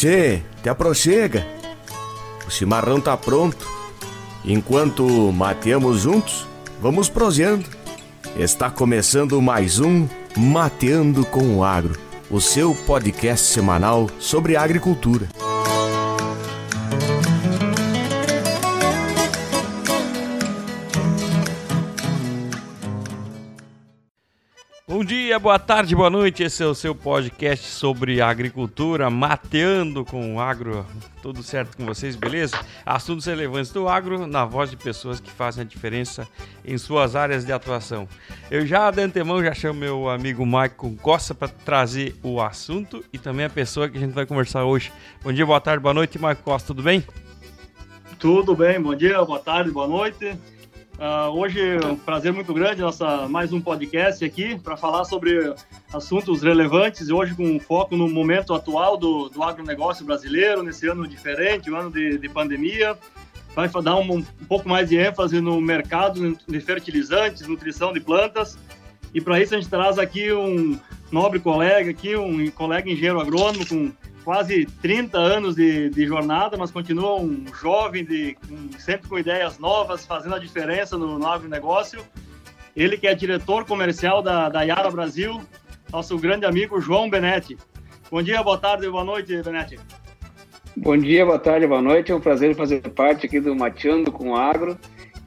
Tchê, te aproxega. O chimarrão tá pronto. Enquanto mateamos juntos, vamos proseando. Está começando mais um Mateando com o Agro, o seu podcast semanal sobre agricultura. Boa tarde, boa noite. Esse é o seu podcast sobre agricultura, mateando com o agro. Tudo certo com vocês, beleza? Assuntos relevantes do agro na voz de pessoas que fazem a diferença em suas áreas de atuação. Eu já de antemão já chamo meu amigo Maicon Costa para trazer o assunto e também a pessoa que a gente vai conversar hoje. Bom dia, boa tarde, boa noite, Maicon Costa, tudo bem? Tudo bem, bom dia, boa tarde, boa noite. Uh, hoje é um prazer muito grande, nossa, mais um podcast aqui para falar sobre assuntos relevantes e hoje com foco no momento atual do, do agronegócio brasileiro, nesse ano diferente, o um ano de, de, pandemia. Vai dar um, um, pouco mais de ênfase no mercado de fertilizantes, nutrição de plantas. E para isso a gente traz aqui um nobre colega, aqui, um colega engenheiro agrônomo com quase 30 anos de, de jornada, mas continua um jovem, de, um, sempre com ideias novas, fazendo a diferença no, no agronegócio. Ele que é diretor comercial da, da Yara Brasil, nosso grande amigo João Benetti. Bom dia, boa tarde, boa noite, Benetti. Bom dia, boa tarde, boa noite. É um prazer fazer parte aqui do Mateando com Agro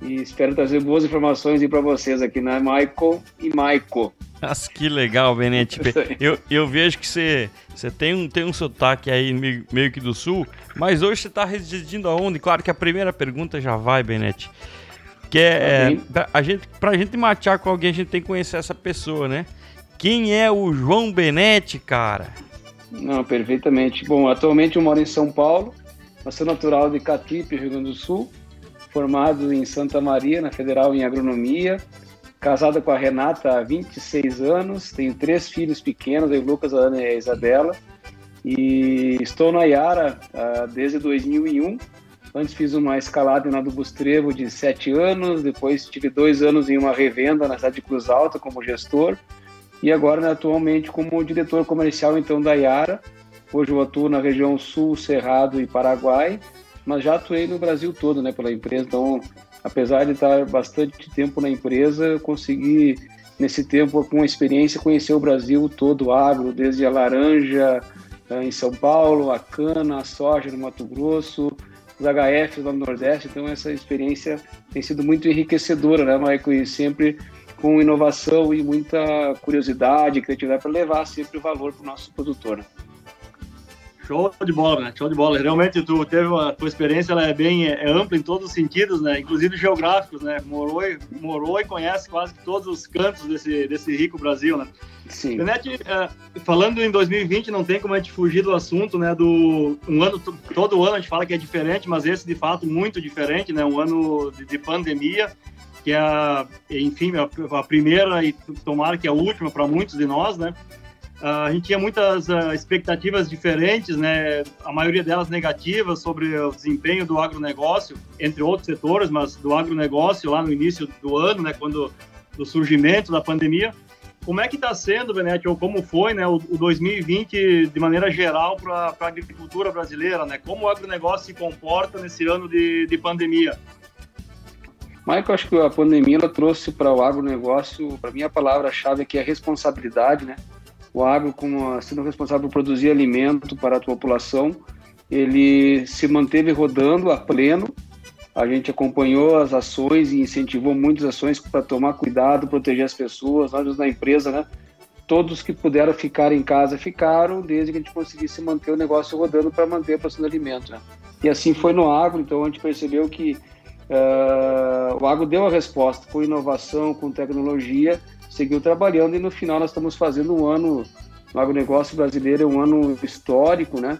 e espero trazer boas informações para vocês aqui na Michael e Maico. Nossa, que legal, Benete. Eu, eu vejo que você, você tem, um, tem um sotaque aí meio, meio que do sul, mas hoje você está residindo aonde? Claro que a primeira pergunta já vai, Benete. Que é, tá é a gente, pra gente matear com alguém, a gente tem que conhecer essa pessoa, né? Quem é o João Benete, cara? Não, perfeitamente. Bom, atualmente eu moro em São Paulo, mas sou natural de Catipe, Rio Grande do Sul, formado em Santa Maria, na Federal em Agronomia, casada com a Renata há 26 anos, tenho três filhos pequenos, o Lucas, a Ana e a Isabela, e estou na Iara uh, desde 2001. Antes fiz uma escalada na do Bustrevo de sete anos, depois tive dois anos em uma revenda na cidade de Cruz Alta como gestor, e agora né, atualmente como diretor comercial então da Iara. Hoje eu atuo na região Sul, Cerrado e Paraguai, mas já atuei no Brasil todo, né, pela empresa. Então, apesar de estar bastante tempo na empresa, consegui nesse tempo com a experiência conhecer o Brasil todo, agro, desde a laranja eh, em São Paulo, a cana, a soja no Mato Grosso, os HF lá no Nordeste. Então, essa experiência tem sido muito enriquecedora, né, Maico? E sempre com inovação e muita curiosidade, criatividade para levar sempre o valor para o nosso produtor. Né? Show de bola, né? Show de bola. Realmente tu teve a tua experiência, ela é bem é, ampla em todos os sentidos, né? Inclusive geográficos, né? Morou e, morou e conhece quase todos os cantos desse, desse rico Brasil, né? Sim. Benete, é, falando em 2020, não tem como a gente fugir do assunto, né? Do um ano todo ano a gente fala que é diferente, mas esse de fato muito diferente, né? Um ano de, de pandemia que é, enfim, a, a primeira e tomara que a última para muitos de nós, né? Uh, a gente tinha muitas uh, expectativas diferentes, né? A maioria delas negativas sobre o desempenho do agronegócio, entre outros setores, mas do agronegócio lá no início do ano, né? Quando do surgimento da pandemia. Como é que está sendo, Benete, ou como foi, né, o, o 2020 de maneira geral para a agricultura brasileira, né? Como o agronegócio se comporta nesse ano de, de pandemia? Michael, acho que a pandemia ela trouxe para o agronegócio, para mim a palavra-chave aqui é responsabilidade, né? O agro como sendo responsável por produzir alimento para a população, ele se manteve rodando a pleno. A gente acompanhou as ações e incentivou muitas ações para tomar cuidado, proteger as pessoas, nós da empresa, né? Todos que puderam ficar em casa ficaram, desde que a gente conseguisse manter o negócio rodando para manter a produção de alimento. Né? E assim foi no agro, então a gente percebeu que uh, o agro deu a resposta com inovação, com tecnologia, seguiu trabalhando e no final nós estamos fazendo um ano no agronegócio brasileiro, é um ano histórico, né?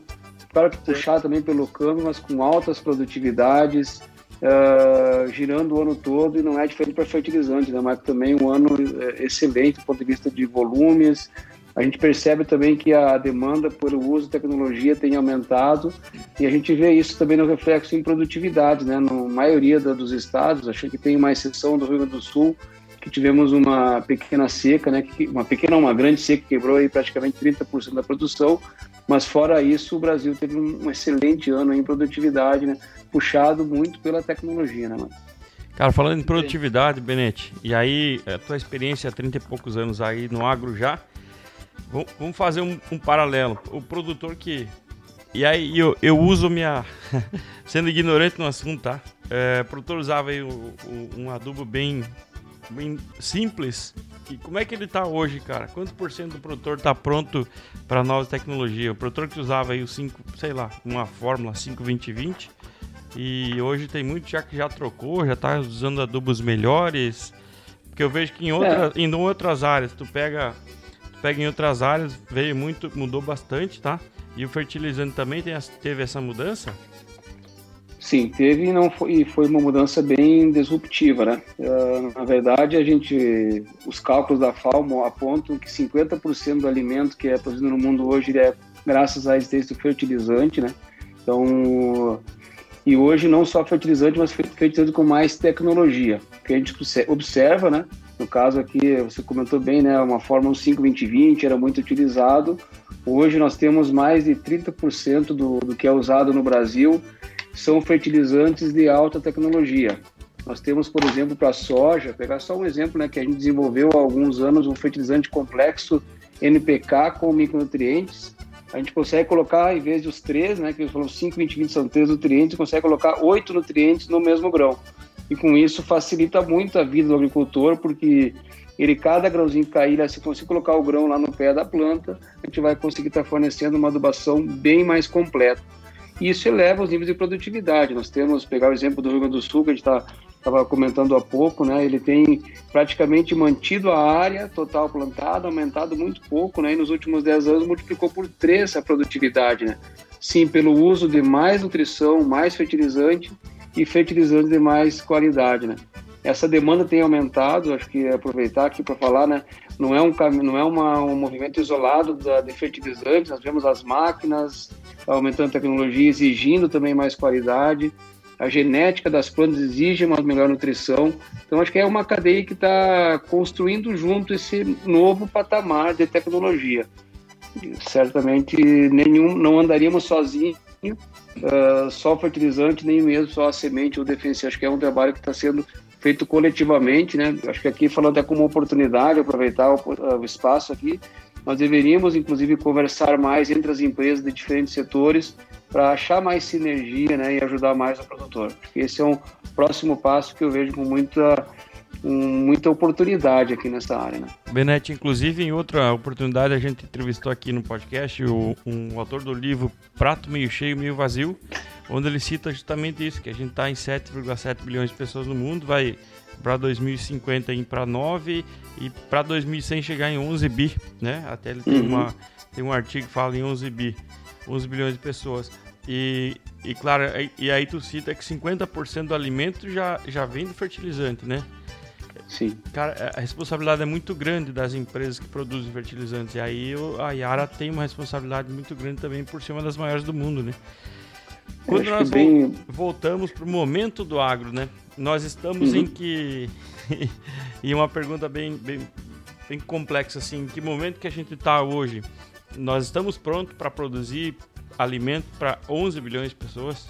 Claro que puxado também pelo câmbio, mas com altas produtividades, uh, girando o ano todo e não é diferente para fertilizante, né? Mas também um ano eh, excelente do ponto de vista de volumes. A gente percebe também que a demanda por uso de tecnologia tem aumentado e a gente vê isso também no reflexo em produtividade, né? Na maioria dos estados, acho que tem uma exceção do Rio Grande do Sul, que tivemos uma pequena seca, né, uma pequena, uma grande seca que quebrou aí praticamente 30% da produção, mas fora isso o Brasil teve um, um excelente ano em produtividade, né, puxado muito pela tecnologia, né, mano? Cara, falando em produtividade, Benete, e aí, a tua experiência há 30 e poucos anos aí no agro já, vamos fazer um, um paralelo. O produtor que. E aí eu, eu uso minha. sendo ignorante no assunto, tá? É, o produtor usava aí o, o, um adubo bem, bem simples. E como é que ele tá hoje, cara? Quanto por cento do produtor tá pronto para nova tecnologia? O produtor que usava aí o 5, sei lá, uma fórmula 5-20-20 e hoje tem muito já que já trocou, já está usando adubos melhores. Porque eu vejo que em, outra, é. em outras áreas, tu pega, tu pega em outras áreas, veio muito, mudou bastante, tá? E o fertilizante também tem, teve essa mudança? Sim, teve e não foi, e foi uma mudança bem disruptiva, né? Uh, na verdade, a gente, os cálculos da FAO apontam que 50% do alimento que é produzido no mundo hoje é graças à existência do fertilizante, né? Então, e hoje não só fertilizante, mas fertilizante com mais tecnologia. Que a gente observa, né? No caso aqui, você comentou bem, né? Uma Fórmula 5-2020 era muito utilizado. Hoje nós temos mais de 30% do, do que é usado no Brasil são fertilizantes de alta tecnologia. Nós temos, por exemplo, para a soja, pegar só um exemplo, né, que a gente desenvolveu há alguns anos um fertilizante complexo NPK com micronutrientes, a gente consegue colocar, em vez de os três, né, que eles falam 5, 20, 20 são três nutrientes, consegue colocar oito nutrientes no mesmo grão. E com isso facilita muito a vida do agricultor, porque ele, cada grãozinho que cair, se conseguir colocar o grão lá no pé da planta, a gente vai conseguir estar fornecendo uma adubação bem mais completa. E isso eleva os níveis de produtividade. Nós temos, pegar o exemplo do Rio Grande do Sul, que a gente está estava comentando há pouco, né? Ele tem praticamente mantido a área total plantada, aumentado muito pouco, né? E nos últimos 10 anos multiplicou por 3 a produtividade, né? Sim, pelo uso de mais nutrição, mais fertilizante e fertilizantes de mais qualidade, né? Essa demanda tem aumentado, acho que aproveitar aqui para falar, né? Não é um não é uma, um movimento isolado da, de fertilizantes, nós vemos as máquinas aumentando a tecnologia, exigindo também mais qualidade a genética das plantas exige uma melhor nutrição. Então, acho que é uma cadeia que está construindo junto esse novo patamar de tecnologia. Certamente nenhum, não andaríamos sozinhos, uh, só fertilizante, nem mesmo só a semente ou defensiva. Acho que é um trabalho que está sendo feito coletivamente, né? Acho que aqui falando até como oportunidade, aproveitar o, o espaço aqui, nós deveríamos, inclusive, conversar mais entre as empresas de diferentes setores para achar mais sinergia né, e ajudar mais o produtor. Esse é um próximo passo que eu vejo com muita, muita oportunidade aqui nessa área. Né? Benete, inclusive, em outra oportunidade, a gente entrevistou aqui no podcast o, um autor do livro Prato Meio Cheio, Meio Vazio, onde ele cita justamente isso, que a gente está em 7,7 bilhões de pessoas no mundo, vai para 2050 ir para 9 e para 2100 chegar em 11 bi, né? Até ele tem, uhum. uma, tem um artigo que fala em 11 bi, 11 bilhões de pessoas. E, e claro, e aí tu cita que 50% do alimento já, já vem do fertilizante, né? Sim. Cara, a responsabilidade é muito grande das empresas que produzem fertilizantes. E aí a Yara tem uma responsabilidade muito grande também por ser uma das maiores do mundo, né? Quando nós bem... voltamos para o momento do agro, né? Nós estamos uhum. em que. e uma pergunta bem, bem, bem complexa, assim: em que momento que a gente está hoje? Nós estamos prontos para produzir alimento para 11 bilhões de pessoas?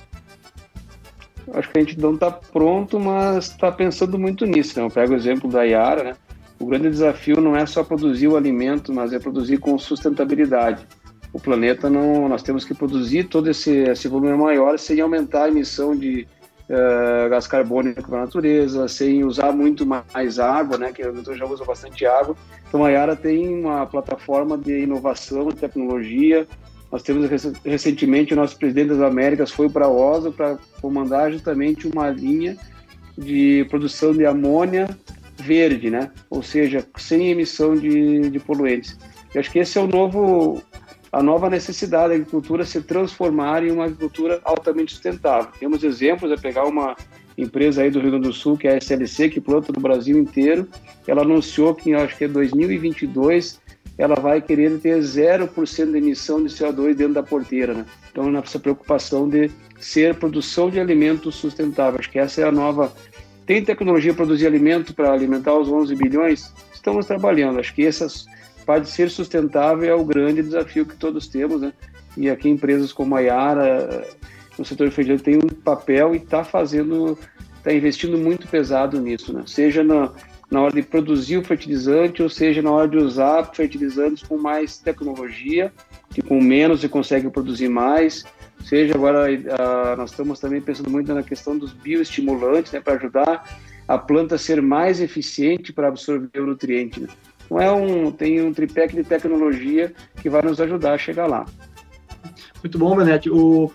Acho que a gente não está pronto, mas está pensando muito nisso. Né? Eu pego o exemplo da Yara, né? O grande desafio não é só produzir o alimento, mas é produzir com sustentabilidade. O planeta não, nós temos que produzir todo esse, esse volume maior sem aumentar a emissão de uh, gás carbônico para a natureza, sem usar muito mais água, né? Que o agricultor já usa bastante água. Então a Yara tem uma plataforma de inovação, de tecnologia, nós temos recentemente o nosso presidente das Américas foi para a OSA para comandar justamente uma linha de produção de amônia verde, né? Ou seja, sem emissão de, de poluentes. Eu acho que esse é o novo a nova necessidade da agricultura se transformar em uma agricultura altamente sustentável. Temos exemplos, é pegar uma empresa aí do Rio Grande do Sul, que é a SLC, que planta no Brasil inteiro. Ela anunciou que, acho que é 2022, ela vai querer ter 0% de emissão de CO2 dentro da porteira. Né? Então, essa preocupação de ser produção de alimentos sustentáveis, acho que essa é a nova Tem tecnologia para produzir alimento para alimentar os 11 bilhões? Estamos trabalhando. Acho que essas pode ser sustentável é o grande desafio que todos temos, né? E aqui empresas como a Yara, no setor feijão, tem um papel e está fazendo, está investindo muito pesado nisso, né? Seja na, na hora de produzir o fertilizante, ou seja na hora de usar fertilizantes com mais tecnologia, que com menos você consegue produzir mais. Seja agora, a, nós estamos também pensando muito na questão dos bioestimulantes, né, para ajudar a planta a ser mais eficiente para absorver o nutriente. Né? Então é um, tem um tripé de tecnologia que vai nos ajudar a chegar lá. Muito bom, Benete. O,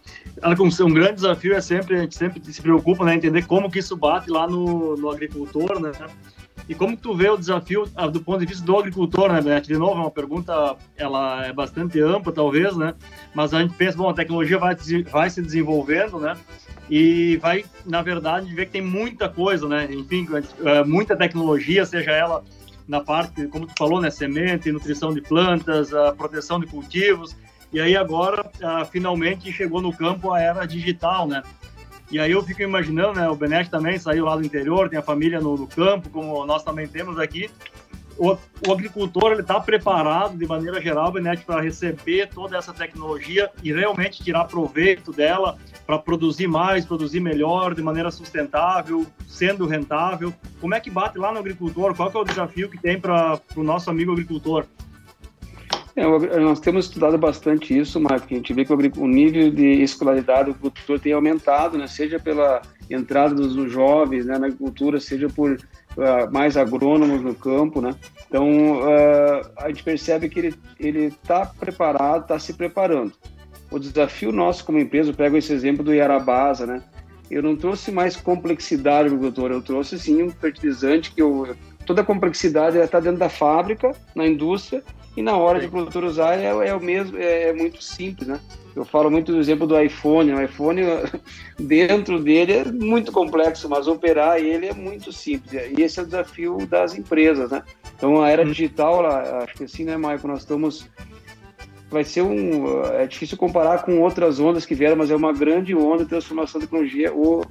um grande desafio é sempre, a gente sempre se preocupa, né, entender como que isso bate lá no, no agricultor, né? E como tu vê o desafio ah, do ponto de vista do agricultor, né, Benete? De novo, é uma pergunta, ela é bastante ampla, talvez, né? Mas a gente pensa, bom, a tecnologia vai, vai se desenvolvendo, né? E vai, na verdade, ver que tem muita coisa, né? Enfim, é, muita tecnologia, seja ela na parte, como tu falou, né? Semente, nutrição de plantas, a proteção de cultivos, e aí agora, uh, finalmente, chegou no campo a era digital, né? E aí eu fico imaginando, né? O Benete também saiu lá do interior, tem a família no, no campo, como nós também temos aqui. O, o agricultor ele está preparado de maneira geral, Benete, para receber toda essa tecnologia e realmente tirar proveito dela para produzir mais, produzir melhor, de maneira sustentável, sendo rentável. Como é que bate lá no agricultor? Qual é o desafio que tem para o nosso amigo agricultor? É, nós temos estudado bastante isso, Marco. A gente vê que o, nível de escolaridade do agricultor tem aumentado, né? seja pela entrada dos jovens né, na agricultura, seja por uh, mais agrônomos no campo. Né? Então, uh, a gente percebe que ele está preparado, está se preparando. O desafio nosso como empresa, eu pego esse exemplo do Yarabasa, né? eu não trouxe mais complexidade agricultor, eu trouxe sim um fertilizante que eu, toda a complexidade está dentro da fábrica, na indústria, e na hora de o produtor usar é, é, o mesmo, é, é, muito simples, né? Eu falo muito do exemplo do iPhone. O iPhone, dentro dele é muito complexo, mas operar ele é muito simples. E esse é o desafio das empresas, né? Então, a era uhum. digital, acho que assim, né, Maicon, nós estamos... Vai ser um... É difícil comparar com outras ondas que vieram, mas é uma grande onda de transformação da tecnologia, o,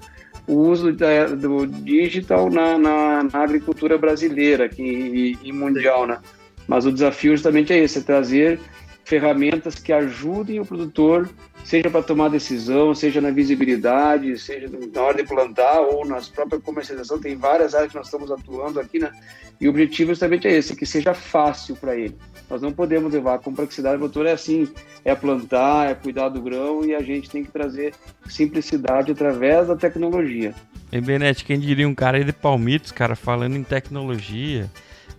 o uso da, do digital na, na, na agricultura brasileira aqui, e, e mundial, né? Mas o desafio justamente é esse, é trazer ferramentas que ajudem o produtor, seja para tomar decisão, seja na visibilidade, seja na hora de plantar ou nas próprias comercialização. Tem várias áreas que nós estamos atuando aqui, né? E o objetivo justamente é esse, que seja fácil para ele. Nós não podemos levar a complexidade do produtor é assim, é plantar, é cuidar do grão e a gente tem que trazer simplicidade através da tecnologia. E Benete, quem diria um cara aí de Palmitos, cara, falando em tecnologia,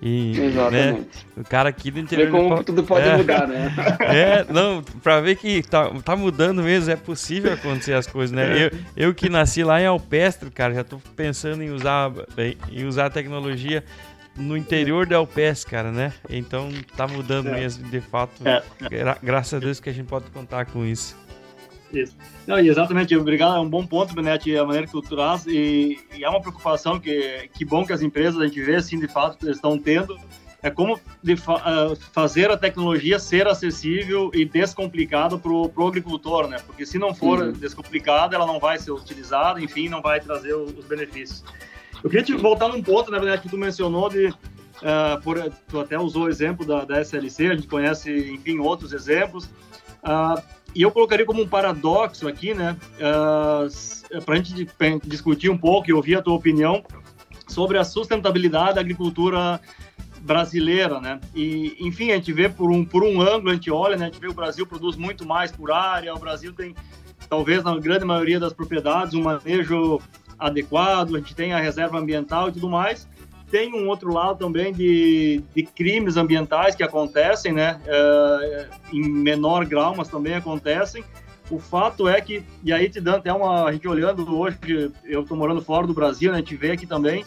e, né, Exatamente. Né, o cara aqui do interior. Ver como tudo pode é, mudar, né? É, não, pra ver que tá, tá mudando mesmo, é possível acontecer as coisas, né? Eu, eu que nasci lá em Alpestre, cara, já tô pensando em usar, em usar a tecnologia no interior da Alpestre, cara, né? Então tá mudando é. mesmo, de fato. É. Gra graças a Deus que a gente pode contar com isso. Isso. Não, exatamente, obrigado, é um bom ponto, Benete, a maneira que tu traz, e, e, é uma preocupação que, que bom que as empresas, a gente vê, assim, de fato, estão tendo, é como de, uh, fazer a tecnologia ser acessível e descomplicada para o agricultor, né? Porque se não for uhum. descomplicada, ela não vai ser utilizada, enfim, não vai trazer os benefícios. Eu queria te voltar num ponto, na verdade, que tu mencionou de Uh, por, tu até usou o exemplo da, da SLC, a gente conhece, enfim, outros exemplos. Uh, e eu colocaria como um paradoxo aqui, né, uh, ah, para a gente discutir um pouco e ouvir a tua opinião sobre a sustentabilidade da agricultura brasileira, né? E, enfim, a gente vê por um, por um ângulo, a gente olha, né? A gente vê o Brasil produz muito mais por área, o Brasil tem, talvez na grande maioria das propriedades, um manejo adequado, a gente tem a reserva ambiental e tudo mais, tem um outro lado também de, de crimes ambientais que acontecem, né? É, em menor grau, mas também acontecem. O fato é que, e aí te dando até uma. A gente olhando hoje, eu estou morando fora do Brasil, né? A gente vê aqui também.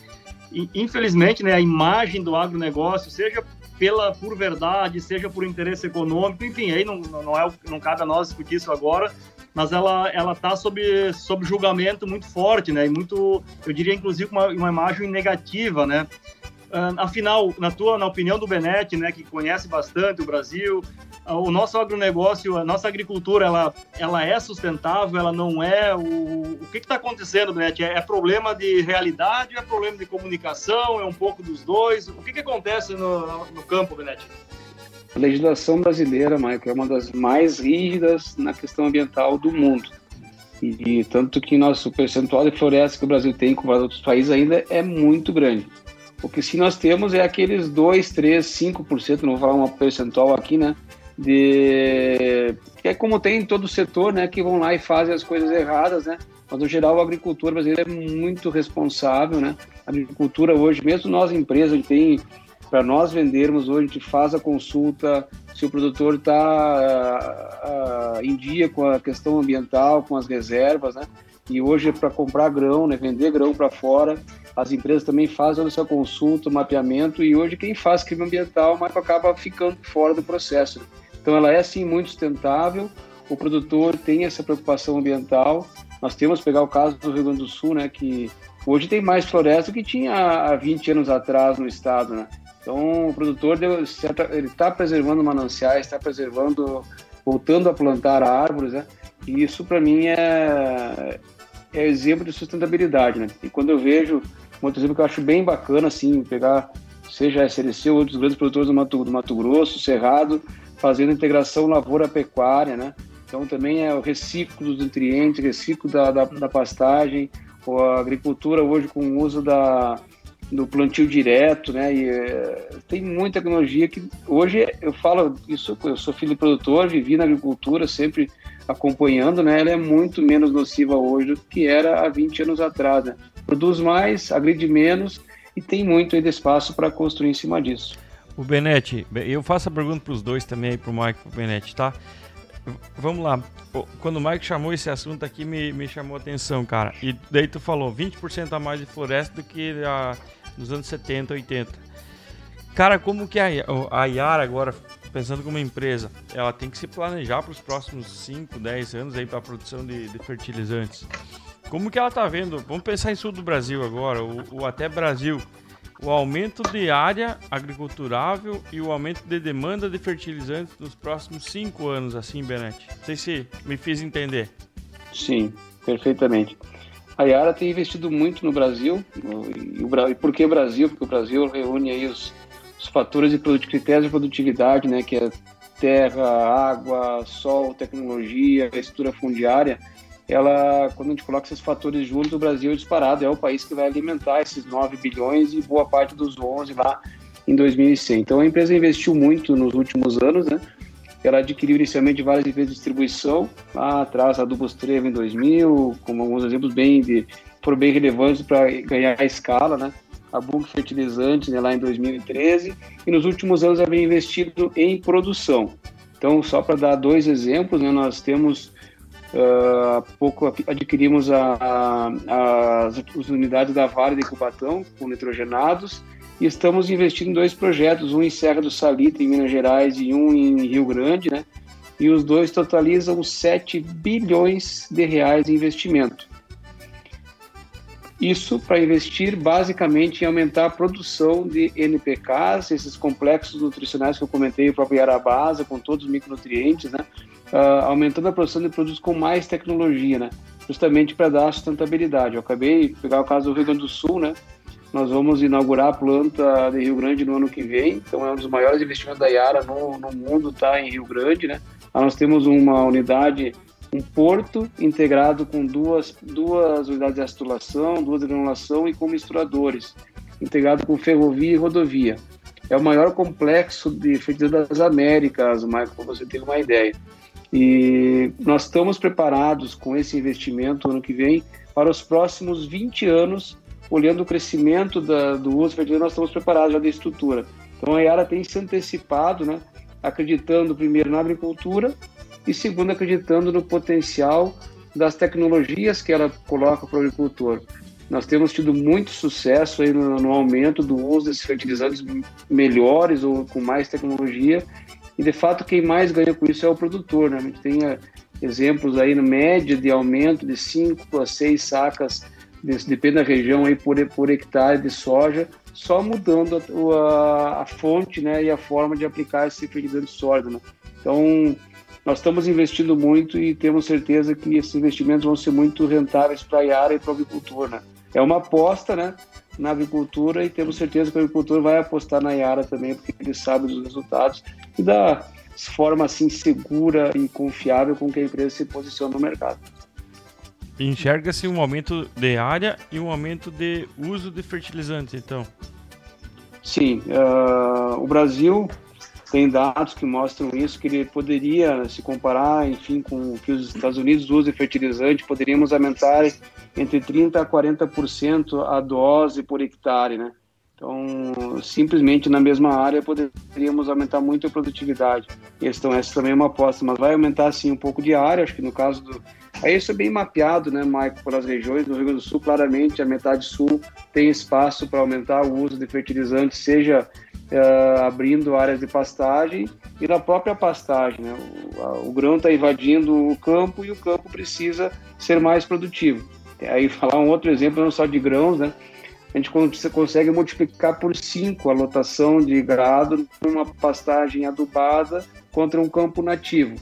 E, infelizmente, né, a imagem do agronegócio, seja pela por verdade, seja por interesse econômico, enfim, aí não, não, é, não cabe a nós discutir isso agora, mas ela ela está sob, sob julgamento muito forte, né? E muito, eu diria inclusive uma, uma imagem negativa, né? Afinal, na tua, na opinião do Benetti, né, que conhece bastante o Brasil, o nosso agronegócio, a nossa agricultura, ela, ela é sustentável, ela não é. O, o que está acontecendo, Benete? É, é, problema de realidade, é problema de comunicação, é um pouco dos dois? O que, que acontece no, no campo, Benete? A legislação brasileira, Michael, é uma das mais rígidas na questão ambiental do mundo. E, tanto que nosso percentual de floresta que o Brasil tem com outros países ainda é muito grande. O que sim nós temos é aqueles 2, 3, 5%, não vou falar uma percentual aqui, né? De... Que é como tem em todo o setor, né? Que vão lá e fazem as coisas erradas, né? Mas, no geral, a agricultura brasileira é muito responsável, né? A agricultura hoje, mesmo nós empresas, a gente tem para nós vendermos hoje, a gente faz a consulta se o produtor está uh, uh, em dia com a questão ambiental, com as reservas, né? E hoje é para comprar grão, né? Vender grão para fora, as empresas também fazem essa consulta, mapeamento, e hoje quem faz crime ambiental, mas acaba ficando fora do processo. Então ela é sim muito sustentável, o produtor tem essa preocupação ambiental. Nós temos pegar o caso do Rio Grande do Sul, né, que hoje tem mais floresta do que tinha há 20 anos atrás no estado, né? Então, o produtor está preservando mananciais, está preservando, voltando a plantar árvores, né? E isso para mim é, é exemplo de sustentabilidade, né? E quando eu vejo um outro exemplo que eu acho bem bacana, assim, pegar seja a SLC ou outros grandes produtores do Mato, do Mato Grosso, Cerrado, fazendo integração lavoura-pecuária, né? Então também é o reciclo dos nutrientes, reciclo da, da, da pastagem, a agricultura hoje com o uso da, do plantio direto, né? E é, tem muita tecnologia que hoje eu falo isso, eu sou filho de produtor, vivi na agricultura, sempre acompanhando, né? Ela é muito menos nociva hoje do que era há 20 anos atrás. Né? Produz mais, agride menos e tem muito ainda espaço para construir em cima disso. O Benete, eu faço a pergunta para os dois também, para o Mike para o Benete, tá? Vamos lá. Quando o Mike chamou esse assunto aqui, me, me chamou a atenção, cara. E daí tu falou 20% a mais de floresta do que a, nos anos 70, 80. Cara, como que a, Yara agora, pensando como empresa, ela tem que se planejar para os próximos 5, 10 anos aí para a produção de, de, fertilizantes. Como que ela está vendo? Vamos pensar em sul do Brasil agora, ou, ou até Brasil. O aumento de área agriculturável e o aumento de demanda de fertilizantes nos próximos cinco anos, assim, Benete. Não sei se me fiz entender. Sim, perfeitamente. A Yara tem investido muito no Brasil. E, o, e por que Brasil? Porque o Brasil reúne aí os, os fatores de critérios de produtividade, né, que é terra, água, sol, tecnologia, estrutura fundiária. Ela, quando a gente coloca esses fatores juntos, o Brasil é disparado, é o país que vai alimentar esses 9 bilhões e boa parte dos 11 lá em 2100. Então a empresa investiu muito nos últimos anos, né? Ela adquiriu inicialmente várias empresas de distribuição, lá atrás a Dubos Trevo em 2000, como alguns exemplos bem de, foram bem relevantes para ganhar a escala, né? A Bug Fertilizantes né, lá em 2013 e nos últimos anos ela vem investido em produção. Então, só para dar dois exemplos, né, nós temos uh, há pouco adquirimos a, a, as, as unidades da Vale de Cubatão com nitrogenados e estamos investindo em dois projetos, um em Serra do Salito, em Minas Gerais, e um em Rio Grande, né? E os dois totalizam 7 bilhões de reais em investimento. Isso para investir basicamente em aumentar a produção de NPKs, esses complexos nutricionais que eu comentei, o próprio Yarabasa, com todos os micronutrientes, né? Uh, aumentando a produção de produtos com mais tecnologia, né? Justamente para dar sustentabilidade. Eu acabei de pegar o caso do Rio Grande do Sul, né? Nós vamos inaugurar a planta de Rio Grande no ano que vem, então é um dos maiores investimentos da Yara no, no mundo, está em Rio Grande, né? Nós temos uma unidade, um porto integrado com duas, duas unidades de acetulação, duas de granulação e com misturadores, integrado com ferrovia e rodovia. É o maior complexo de fertilizante das Américas, Michael, para você ter uma ideia. E nós estamos preparados com esse investimento ano que vem para os próximos 20 anos olhando o crescimento da, do uso fertilizante, nós estamos preparados já da estrutura. Então a Yara tem se antecipado, né, acreditando primeiro na agricultura e segundo acreditando no potencial das tecnologias que ela coloca para o agricultor. Nós temos tido muito sucesso aí no, no aumento do uso desses fertilizantes melhores ou com mais tecnologia e de fato quem mais ganha com isso é o produtor. Né? A gente tem eh, exemplos aí no média de aumento de 5 a 6 sacas depende da região aí por, por hectare de soja, só mudando a, a, a, fonte né, e a forma de aplicar esse fertilizante sólido. Né? Então, nós estamos investindo muito e temos certeza que esses investimentos vão ser muito rentáveis para a Iara e para o agricultor, né? É uma aposta, né, na agricultura e temos certeza que o agricultor vai apostar na Iara também, porque ele sabe dos resultados e da forma assim segura e confiável com que a empresa se posiciona no mercado. Enxerga-se um aumento de área e um aumento de uso de fertilizantes, então? Sim, uh, o Brasil tem dados que mostram isso, que ele poderia se comparar, enfim, com o que os Estados Unidos usam de fertilizante, poderíamos aumentar entre 30% a 40% a dose por hectare, né? Então, simplesmente na mesma área poderíamos aumentar muito a produtividade. Então, essa também é uma aposta, mas vai aumentar sim um pouco de área, acho que no caso do. Aí isso é bem mapeado, né, Maico, pelas regiões. No Rio Grande do Sul, claramente, a metade sul tem espaço para aumentar o uso de fertilizantes, seja uh, abrindo áreas de pastagem e na própria pastagem. Né? O, o grão está invadindo o campo e o campo precisa ser mais produtivo. Aí falar um outro exemplo, não só de grãos, né? a gente consegue multiplicar por 5 a lotação de gado numa pastagem adubada contra um campo nativo.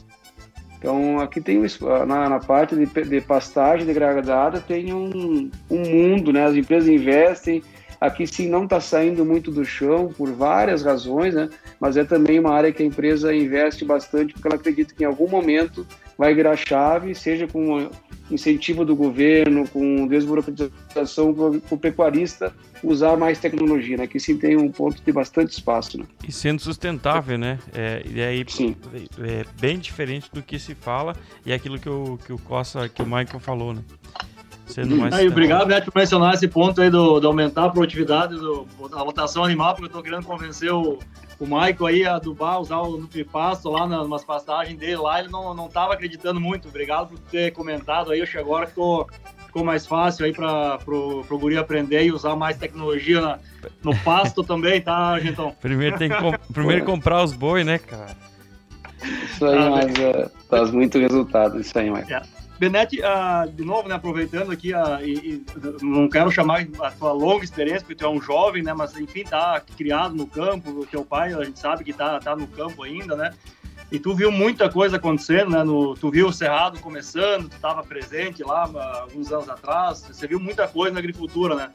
Então, aqui tem na, na parte de, de, pastagem degradada tem um, um mundo, né? As empresas investem. Aqui sim não está saindo muito do chão por várias razões, né? Mas é também uma área que a empresa investe bastante porque ela acredita que em algum momento vai virar chave, seja com incentivo do governo, com desburocratização para o pecuarista usar mais tecnologia, né? Que sim tem um ponto de bastante espaço, né? E sendo sustentável, né? É, e aí sim. é bem diferente do que se fala e é aquilo que o, que o Costa, que o Michael falou, né? Sendo mais aí, obrigado, Neto, por mencionar esse ponto aí do, de aumentar a produtividade do, da lotação animal, porque eu estou querendo convencer o, o Michael aí a adubar, usar o Nutripasto lá nas pastagens dele lá, ele não, não tava acreditando muito. Obrigado por ter comentado aí, eu acho que agora ficou, ficou mais fácil aí para pro, pro guri aprender e usar mais tecnologia na, no pasto também, tá, Gentão? Primeiro tem que com, primeiro comprar os boi, né, cara? Isso aí, ah, mas é, traz muito resultado, isso aí, Michael. É. Benete, uh, de novo, né, aproveitando aqui, uh, e, e, não quero chamar a tua longa experiência, porque tu é um jovem, né, mas enfim, tá criado no campo, o teu pai, a gente sabe que tá, tá no campo ainda, né, e tu viu muita coisa acontecendo, né, no, tu viu o Cerrado começando, tu estava presente lá uh, alguns anos atrás, você viu muita coisa na agricultura, né,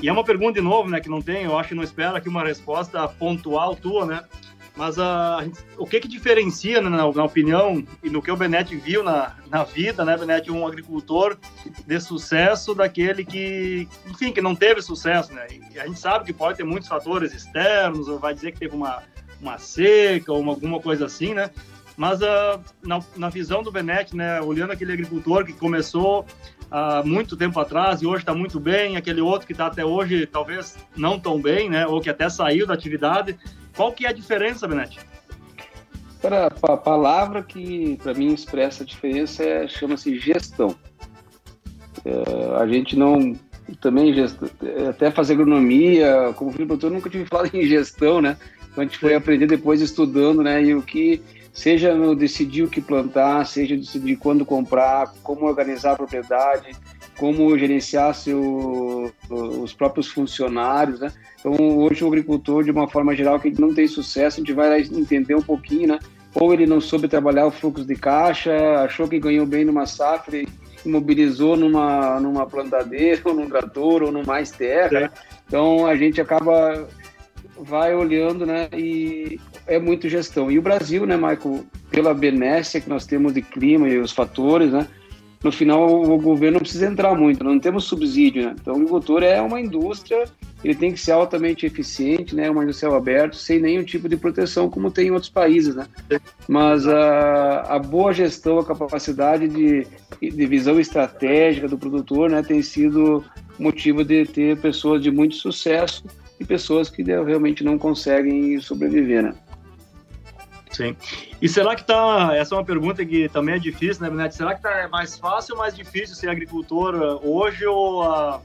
e é uma pergunta de novo, né, que não tem, eu acho que não espera aqui uma resposta pontual tua, né, mas a, o que que diferencia, né, na, na, opinião, e no que o Benetti viu na, na vida, né, Benetti, um agricultor de sucesso daquele que, enfim, que não teve sucesso, né? E a gente sabe que pode ter muitos fatores externos, vai dizer que teve uma, uma seca, ou uma, alguma coisa assim, né? Mas uh, na, na visão do Benetti, né, olhando aquele agricultor que começou há muito tempo atrás e hoje está muito bem, aquele outro que está até hoje talvez não tão bem, né, ou que até saiu da atividade, qual que é a diferença, Benetti? Para a palavra que para mim expressa a diferença é, chama-se gestão. É, a gente não também gestão, até fazer agronomia, como filho produtor, nunca tive falado em gestão, né? Então a gente foi aprender depois estudando, né? E o que seja no decidir o que plantar, seja decidir quando comprar, como organizar a propriedade, como gerenciar seu, os próprios funcionários, né? Então, hoje o agricultor, de uma forma geral, que não tem sucesso, a gente vai entender um pouquinho, né? Ou ele não soube trabalhar o fluxo de caixa, achou que ganhou bem numa safra e imobilizou numa, numa plantadeira, ou num trator, ou no mais terra. É. Então, a gente acaba vai olhando, né? E é muito gestão. E o Brasil, né, Michael, pela benécia que nós temos de clima e os fatores, né? No final o governo não precisa entrar muito, não temos subsídio, né? Então o agricultor é uma indústria, ele tem que ser altamente eficiente, né? Uma indústria aberta, sem nenhum tipo de proteção, como tem em outros países, né? Mas a, a boa gestão, a capacidade de, de visão estratégica do produtor, né? Tem sido motivo de ter pessoas de muito sucesso e pessoas que realmente não conseguem sobreviver, né? Sim. E será que tá. Essa é uma pergunta que também é difícil, né, Benetti? Será que tá mais fácil ou mais difícil ser agricultor uh, hoje ou há,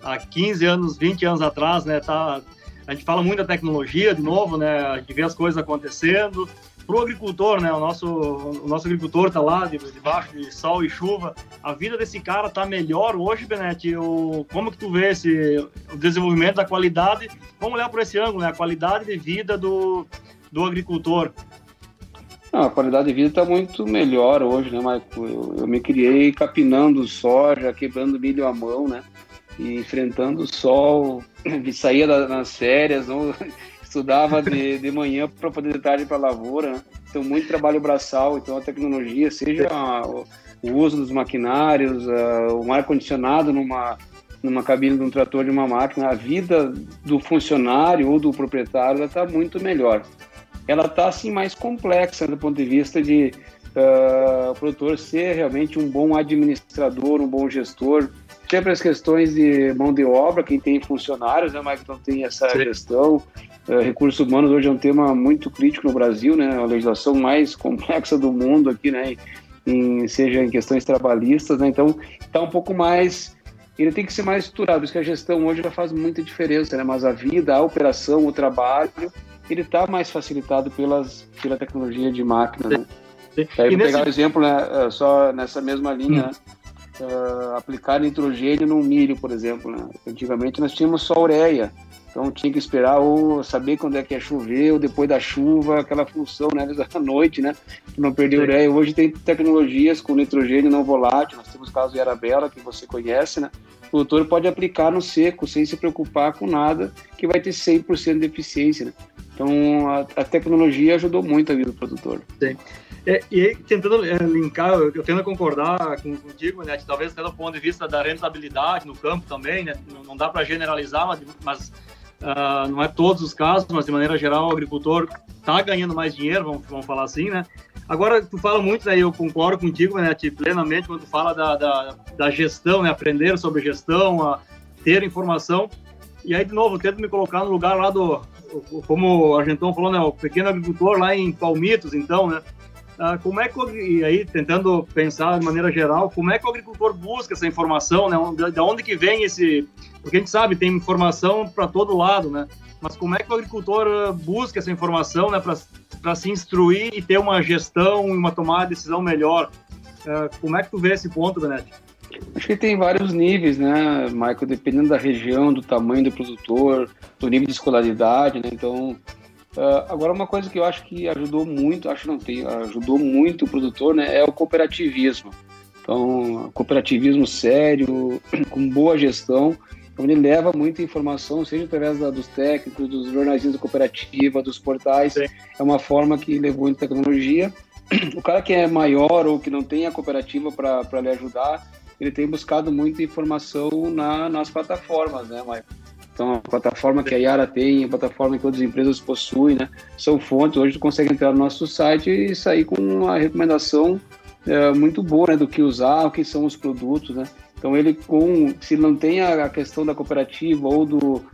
há 15 anos, 20 anos atrás, né? Tá, a gente fala muito da tecnologia, de novo, né? A gente vê as coisas acontecendo. Para o agricultor, né? O nosso, o nosso agricultor está lá debaixo de sol e chuva. A vida desse cara está melhor hoje, Benetti? O, como que tu vê esse, o desenvolvimento da qualidade? Vamos olhar por esse ângulo, né? A qualidade de vida do, do agricultor. Não, a qualidade de vida está muito melhor hoje, né, Marco? Eu, eu, me criei capinando soja, quebrando milho à mão, né? E enfrentando o sol, saía nas férias, não, estudava de, de manhã para poder de tarde para a lavoura, né? Então, muito trabalho braçal, então a tecnologia, seja o, o, uso dos maquinários, a, o ar-condicionado numa, numa cabine de um trator de uma máquina, a vida do funcionário ou do proprietário está muito melhor ela está assim mais complexa do ponto de vista de uh, o produtor ser realmente um bom administrador, um bom gestor. Sempre as questões de mão de obra, quem tem funcionários, né, mas não tem essa Sim. gestão. Uh, recursos humanos hoje é um tema muito crítico no Brasil, né, a legislação mais complexa do mundo aqui, né, em, seja em questões trabalhistas, né, então está um pouco mais ele tem que ser mais estruturado, porque a gestão hoje já faz muita diferença, né? Mas a vida, a operação, o trabalho, ele está mais facilitado pelas, pela tecnologia de máquina. Né? Aí vou nesse... pegar o um exemplo, né, é, só nessa mesma linha, hum. uh, aplicar nitrogênio no milho, por exemplo. Né? Antigamente nós tínhamos só ureia, então tinha que esperar ou saber quando é que ia chover, ou depois da chuva, aquela função né, da noite, né? Não perder ureia. Hoje tem tecnologias com nitrogênio não volátil, nós temos o caso de Arabella, que você conhece, né? O produtor pode aplicar no seco, sem se preocupar com nada, que vai ter 100% de eficiência, né? Então, a, a, tecnologia ajudou muito a vida do produtor. Sim. É, e tentando é, linkar, eu, tendo a concordar contigo, né, talvez até do ponto de vista da rentabilidade no campo também, né, não, dá para generalizar, mas, mas uh, não é todos os casos, mas de maneira geral o agricultor está ganhando mais dinheiro, vamos, vamos falar assim, né. Agora, tu fala muito, né, eu concordo contigo, né, plenamente, quando tu fala da, da, da gestão, né, aprender sobre gestão, a ter informação, e aí, de novo, tento me colocar no lugar lá do, como o Argentão falou, né, o pequeno agricultor lá em Palmitos, então, né, ah, como é que, e aí tentando pensar de maneira geral, como é que o agricultor busca essa informação, né, de onde que vem esse, porque a gente sabe, tem informação para todo lado, né, mas como é que o agricultor ah, busca essa informação, né, para se instruir e ter uma gestão e uma tomada de decisão melhor? Ah, como é que tu vê esse ponto, Benetti? Acho que tem vários níveis, né, Michael? Dependendo da região, do tamanho do produtor, do nível de escolaridade, né? Então, uh, agora uma coisa que eu acho que ajudou muito, acho não tem, ajudou muito o produtor, né, é o cooperativismo. Então, cooperativismo sério, com boa gestão, onde ele leva muita informação, seja através da, dos técnicos, dos jornalistas da cooperativa, dos portais. Sim. É uma forma que levou em tecnologia. O cara que é maior ou que não tem a cooperativa para lhe ajudar, ele tem buscado muita informação na, nas plataformas, né, Maicon? Então, a plataforma que a Yara tem, a plataforma que outras empresas possuem, né, são fontes. Hoje, tu consegue entrar no nosso site e sair com uma recomendação é, muito boa né, do que usar, o que são os produtos, né? Então, ele, com, se não tem a questão da cooperativa ou do,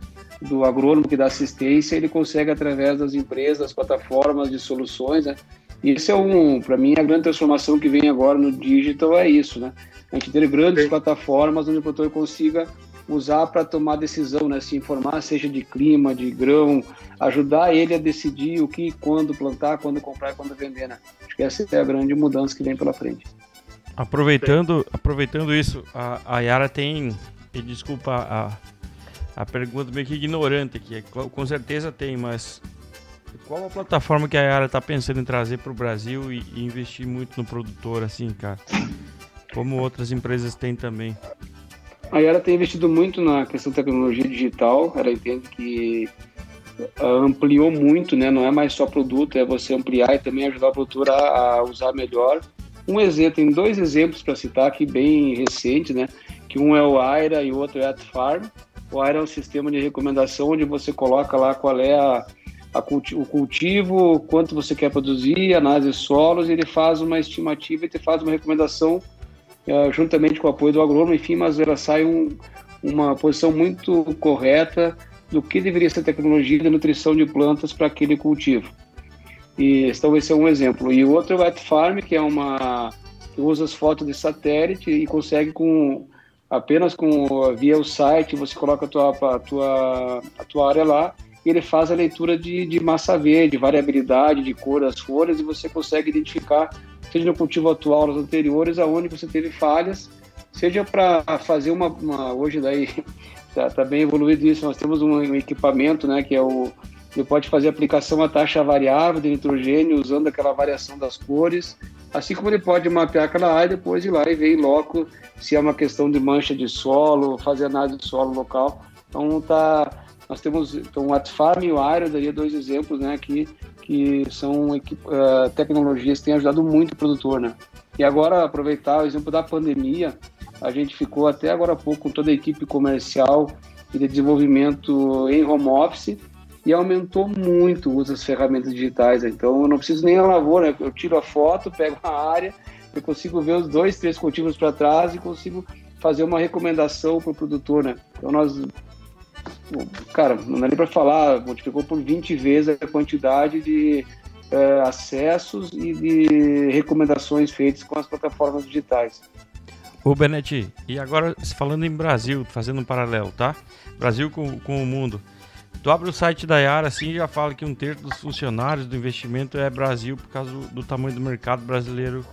do agrônomo que dá assistência, ele consegue, através das empresas, das plataformas de soluções, né? E esse é um, para mim, a grande transformação que vem agora no digital é isso, né? A gente ter grandes Sim. plataformas onde o produtor consiga usar para tomar decisão, né? Se informar, seja de clima, de grão, ajudar ele a decidir o que, quando plantar, quando comprar e quando vender, né? Acho que essa é a grande mudança que vem pela frente. Aproveitando, aproveitando isso, a, a Yara tem, e desculpa a, a pergunta meio que ignorante aqui, com certeza tem, mas qual a plataforma que a Yara está pensando em trazer para o Brasil e, e, investir muito no produtor, assim, cara? Como outras empresas têm também. A Yara tem investido muito na questão da tecnologia digital. Ela entende que ah, ampliou muito, né? Não é mais só produto, é você ampliar e também ajudar o produtor a, a usar melhor. Um exemplo, tem dois exemplos para citar aqui bem recentes, né? Que um é o Aira e o outro é a Farm. O Aira é um sistema de recomendação onde você coloca lá qual é a culti o cultivo, quanto você quer produzir, análise de solos, ele faz uma estimativa e te faz uma recomendação uh, juntamente com o apoio do agrônomo, enfim, mas ela sai um, uma posição muito correta do que deveria ser tecnologia de nutrição de plantas para aquele cultivo. E então esse é um exemplo. E o outro é o Farm, que é uma que usa as fotos de satélite e consegue com apenas com via o site você coloca a tua a tua a tua área lá e ele faz a leitura de, de massa verde, variabilidade de cor das folhas e você consegue identificar, seja no cultivo atual, nos anteriores, aonde você teve falhas, seja para fazer uma, uma, Hoje daí está tá bem evoluído isso, nós temos um, um, equipamento, né, que é o, ele pode fazer aplicação a taxa variável de nitrogênio usando aquela variação das cores, assim como ele pode mapear aquela área e depois ir lá e ver em loco se é uma questão de mancha de solo, fazer análise de solo local. Então tá, nós temos então, o Atfarm e o Aero, daria dois exemplos né, aqui, que são uh, tecnologias que têm ajudado muito o produtor. Né? E agora, aproveitar o exemplo da pandemia, a gente ficou até agora há pouco com toda a equipe comercial e de desenvolvimento em home office, e aumentou muito o uso das ferramentas digitais. Então eu não preciso nem a lavoura, né? eu tiro a foto, pego a área, eu consigo ver os dois, três cultivos para trás e consigo fazer uma recomendação para o produtor, né? Então nós, cara, não dá nem para falar, multiplicou por 20 vezes a quantidade de uh, acessos e de recomendações feitas com as plataformas digitais. Ô Benetti, e agora falando em Brasil, fazendo um paralelo, tá? Brasil com, com o mundo. Tu abre o site da Yara assim já fala que um terço dos funcionários do investimento é Brasil por causa do, do tamanho do mercado brasileiro.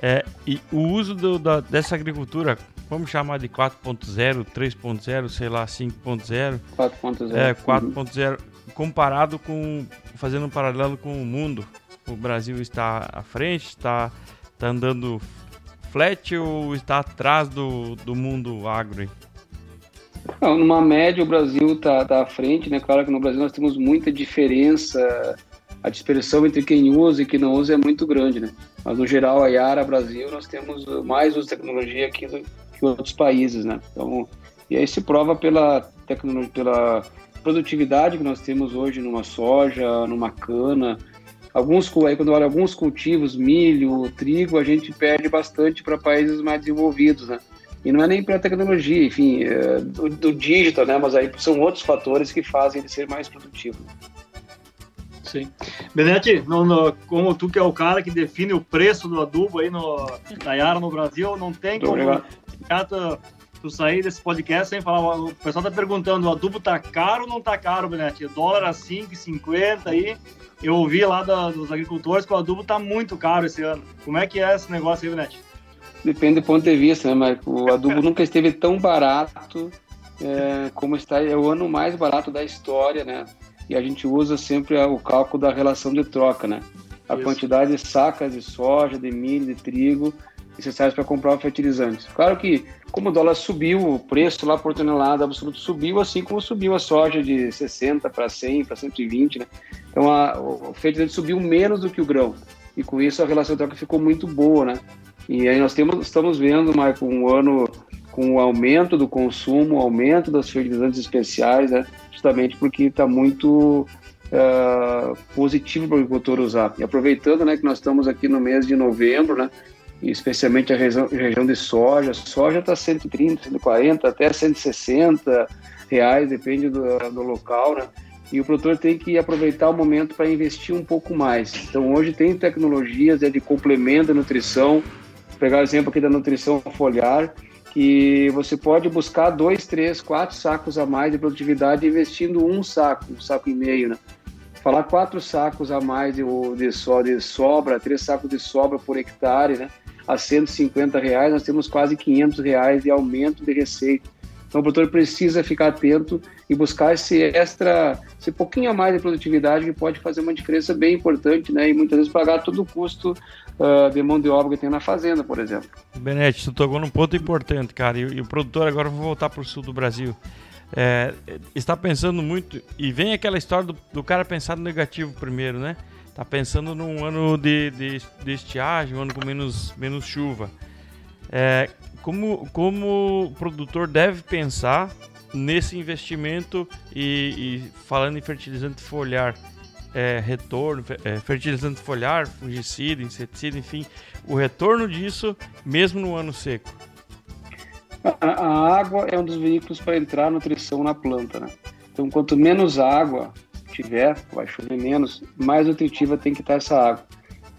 É, e o uso do, da, dessa agricultura, vamos chamar de 4.0, 3.0, sei lá, 5.0. 4.0. É, 4.0, uhum. comparado com, fazendo um paralelo com o mundo. O Brasil está à frente, está, está andando flat ou está atrás do, do mundo agro? Não, numa média, o Brasil está tá à frente, né? Claro que no Brasil nós temos muita diferença, a dispersão entre quem usa e quem não usa é muito grande, né? Mas no geral, a Yara Brasil, nós temos mais uso de tecnologia aqui do que outros países, né? Então, e aí se prova pela tecnologia, pela produtividade que nós temos hoje numa soja, numa cana. Alguns, aí quando olha alguns cultivos, milho, trigo, a gente perde bastante para países mais desenvolvidos, né? E não é nem pela tecnologia, enfim, é do, do digital, né? Mas aí são outros fatores que fazem ele ser mais produtivo. Sim. Benete, como tu que é o cara que define o preço do adubo aí no, na Yara no Brasil, não tem como tu, tu, sair desse podcast sem falar. O pessoal tá perguntando, o adubo tá caro ou não tá caro, Benete? Dólar a 5,50 aí. Eu ouvi lá da, dos agricultores que o adubo tá muito caro esse ano. Como é que é esse negócio aí, Benete? Depende do ponto de vista, né, Marco? O adubo nunca esteve tão barato é, como está. É o ano mais barato da história, né? E a gente usa sempre o cálculo da relação de troca, né? A Isso. quantidade de sacas de soja, de milho, de trigo necessários para comprar o fertilizante. Claro que, como o dólar subiu, o preço lá por tonelada absoluto subiu, assim como subiu a soja de 60 para 100, para 120, né? Então a, o fertilizante subiu menos do que o grão. E com isso a relação de troca ficou muito boa, né? E aí nós temos, estamos vendo, Marco, um ano com o aumento do consumo, aumento das fertilizantes especiais, né? justamente porque está muito uh, positivo para o agricultor usar. E aproveitando né, que nós estamos aqui no mês de novembro, né, especialmente a região, região de soja, soja está 130, 140, até 160 reais, depende do, do local, né? E o produtor tem que aproveitar o momento para investir um pouco mais. Então, hoje tem tecnologias é, de complemento da nutrição, Vou pegar o exemplo aqui da nutrição foliar, que você pode buscar dois, três, quatro sacos a mais de produtividade investindo um saco, um saco e meio, né? Falar quatro sacos a mais de, de, so, de sobra, três sacos de sobra por hectare, né? A 150 reais, nós temos quase 500 reais de aumento de receita. Então o produtor precisa ficar atento e buscar esse extra, esse pouquinho a mais de produtividade que pode fazer uma diferença bem importante, né? E muitas vezes pagar todo o custo uh, de mão de obra que tem na fazenda, por exemplo. Benete, tu tocou num ponto importante, cara. E, e o produtor agora vou voltar para o sul do Brasil. É, está pensando muito e vem aquela história do, do, cara pensar no negativo primeiro, né? Tá pensando num ano de, de, de estiagem, um ano com menos, menos chuva. É, como, como o produtor deve pensar nesse investimento e, e falando em fertilizante foliar, é, retorno, é, fertilizante foliar, fungicida, inseticida, enfim, o retorno disso mesmo no ano seco? A, água é um dos veículos para entrar nutrição na planta, né? Então, quanto menos água tiver, vai chover menos, mais nutritiva tem que estar essa água.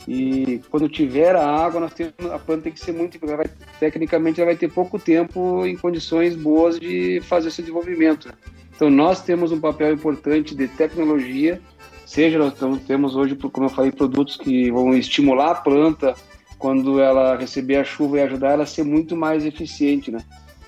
E quando tiver a água, nós temos, a planta tem que ser muito. Vai, tecnicamente, ela vai ter pouco tempo em condições boas de fazer esse desenvolvimento. Então, nós temos um papel importante de tecnologia, seja nós temos hoje, como eu falei, produtos que vão estimular a planta quando ela receber a chuva e ajudar ela a ser muito mais eficiente, né?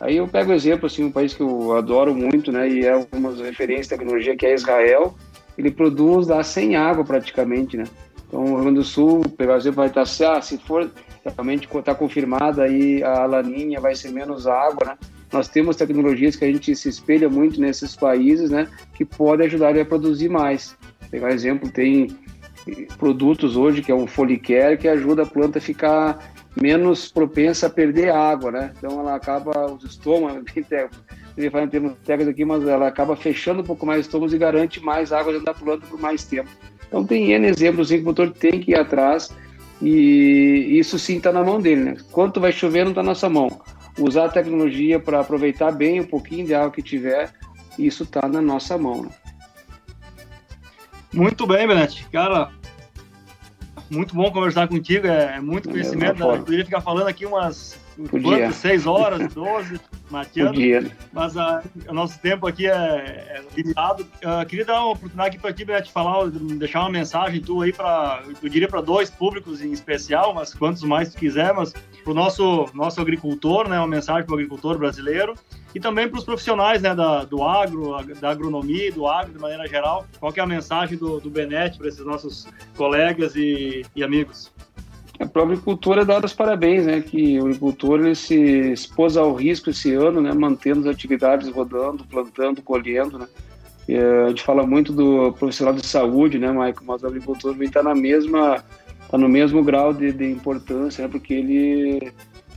Aí eu pego exemplo, assim, um país que eu adoro muito, né, e é uma referências de tecnologia, que é Israel, ele produz lá sem água praticamente, né? Então, o Rio Grande do Sul, por exemplo, vai estar assim, ah, se for realmente está confirmada aí a laninha, vai ser menos água, né? Nós temos tecnologias que a gente se espelha muito nesses países, né? Que podem ajudar a produzir mais. Pegar exemplo, tem produtos hoje que é um folicare que ajuda a planta a ficar menos propensa a perder água, né? Então ela acaba os estômagos, ele fala em termos técnicos aqui, mas ela acaba fechando um pouco mais os estômagos e garante mais água dentro da planta por mais tempo. Então tem N exemplos assim, que o produtor tem que ir atrás e isso sim está na mão dele, né? Quanto vai chover não está na nossa mão. Usar a tecnologia para aproveitar bem um pouquinho de água que tiver, isso está na nossa mão. Né? Muito bem, Benete. Cara, muito bom conversar contigo, é, é muito conhecimento. Né? Eu poderia ficar falando aqui umas quantas, seis horas, doze, mateando, Podia. mas uh, o nosso tempo aqui é, é limitado. Uh, queria dar uma oportunidade aqui para ti, te falar, deixar uma mensagem tua aí para, eu diria para dois públicos em especial, mas quantos mais tu quiser, mas para o nosso, nosso agricultor, né, uma mensagem para o agricultor brasileiro e também para os profissionais né, da, do agro, da agronomia, do agro de maneira geral. Qual é a mensagem do, do Benete para esses nossos colegas e, e amigos? A própria agricultura dá os parabéns, né? Que o agricultor ele se expôs ao risco esse ano, né? Mantendo as atividades rodando, plantando, colhendo, né? E, eh, a gente fala muito do profissional de saúde, né, Maicon? Mas o agricultor vem estar tá na mesma, tá no mesmo grau de, de importância, né? Porque ele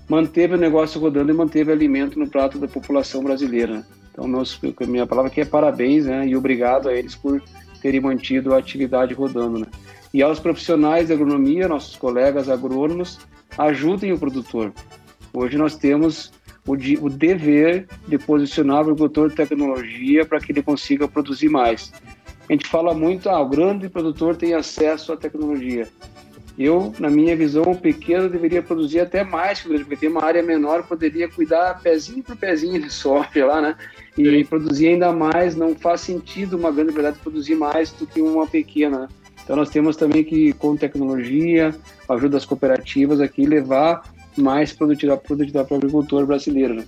manteve o negócio rodando e manteve alimento no prato da população brasileira. Né? Então, nosso, minha palavra aqui é parabéns, né? E obrigado a eles por terem mantido a atividade rodando, né? E aos profissionais de agronomia, nossos colegas agrônomos, ajudem o produtor. Hoje nós temos o, de, o dever de posicionar o agricultor de tecnologia para que ele consiga produzir mais. A gente fala muito, ah, o grande produtor tem acesso à tecnologia. Eu, na minha visão, o pequeno deveria produzir até mais que o grande, porque tem uma área menor, poderia cuidar pezinho por pezinho de soja lá, né? E Sim. produzir ainda mais, não faz sentido uma grande verdade produzir mais do que uma pequena. Então nós temos também que, com tecnologia, ajuda das cooperativas aqui, levar mais produtividade, produtividade para o agricultor brasileiro. Né?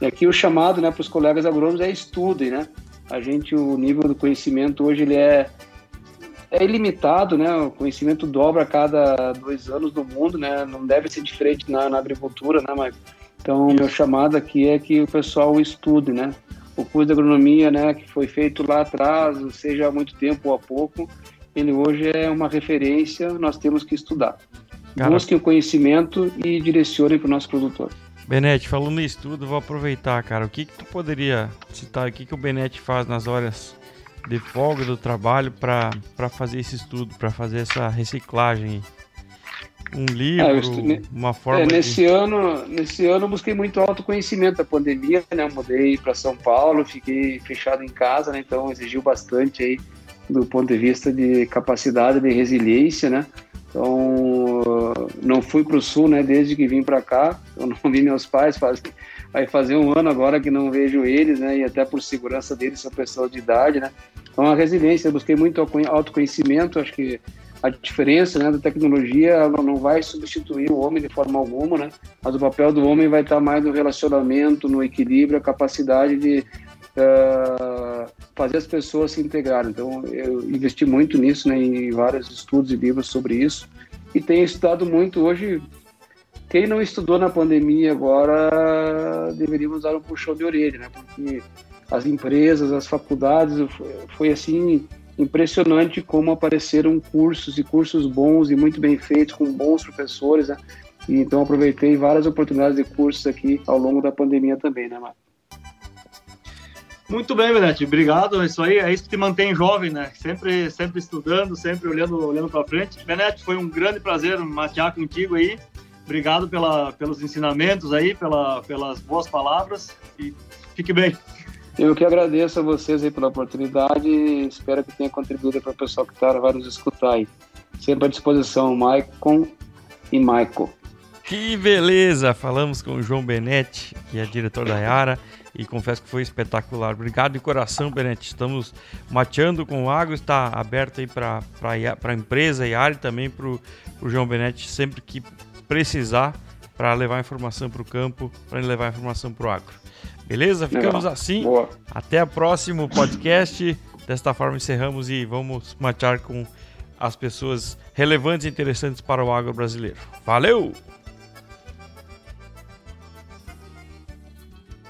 E aqui o chamado né, para os colegas agrônomos é estudem, né? A gente, o nível do conhecimento hoje ele é, é ilimitado, né? O conhecimento dobra a cada dois anos no mundo, né? Não deve ser diferente na, na agricultura, né, Maicon? Então, meu chamado aqui é que o pessoal estude, né? O curso de agronomia, né, que foi feito lá atrás, seja há muito tempo ou há pouco, ele hoje é uma referência, nós temos que estudar. Cara, Busquem o conhecimento e direcionem para o nosso produtor. Benete, falando em estudo, vou aproveitar, cara. O que, que tu poderia citar? O que, que o Benete faz nas horas de folga do trabalho para fazer esse estudo, para fazer essa reciclagem? Um livro, é, estu... uma forma. É, nesse de... ano, nesse ano eu busquei muito autoconhecimento da pandemia, né? mudei para São Paulo, fiquei fechado em casa, né? Então exigiu bastante aí do ponto de vista de capacidade de resiliência, né? Então, não fui para o sul, né? Desde que vim para cá, eu não vi meus pais, faz, vai fazer um ano agora que não vejo eles, né? E até por segurança deles, são pessoas de idade, né? Então, a resiliência, eu busquei muito autoconhecimento, acho que a diferença né, da tecnologia ela não vai substituir o homem de forma alguma, né? Mas o papel do homem vai estar mais no relacionamento, no equilíbrio, a capacidade de uh, fazer as pessoas se integrarem. Então, eu investi muito nisso, né, em vários estudos e livros sobre isso, e tenho estudado muito hoje. Quem não estudou na pandemia agora deveríamos dar um puxão de orelha, né? Porque as empresas, as faculdades, foi assim impressionante como apareceram cursos e cursos bons e muito bem feitos com bons professores, né? E, então aproveitei várias oportunidades de cursos aqui ao longo da pandemia também, né, Marcos? Muito bem, Benete, obrigado. Isso aí é isso que te mantém jovem, né? Sempre, sempre estudando, sempre olhando, olhando para frente. Benete, foi um grande prazer matear contigo aí. Obrigado pela, pelos ensinamentos aí, pela, pelas boas palavras e fique bem. Eu que agradeço a vocês aí pela oportunidade e espero que tenha contribuído para o pessoal que está vai nos escutar aí. Sempre à disposição, Maicon e Maico. Que beleza! Falamos com o João Benetti, que é diretor da Yara e confesso que foi espetacular. Obrigado de coração, Benete. Estamos mateando com o Agro, está aberto aí para a empresa e área também para o João Benete sempre que precisar para levar informação para o campo, para levar informação para o agro. Beleza? Ficamos Legal. assim. Boa. Até o próximo podcast. Desta forma encerramos e vamos matear com as pessoas relevantes e interessantes para o agro brasileiro. Valeu!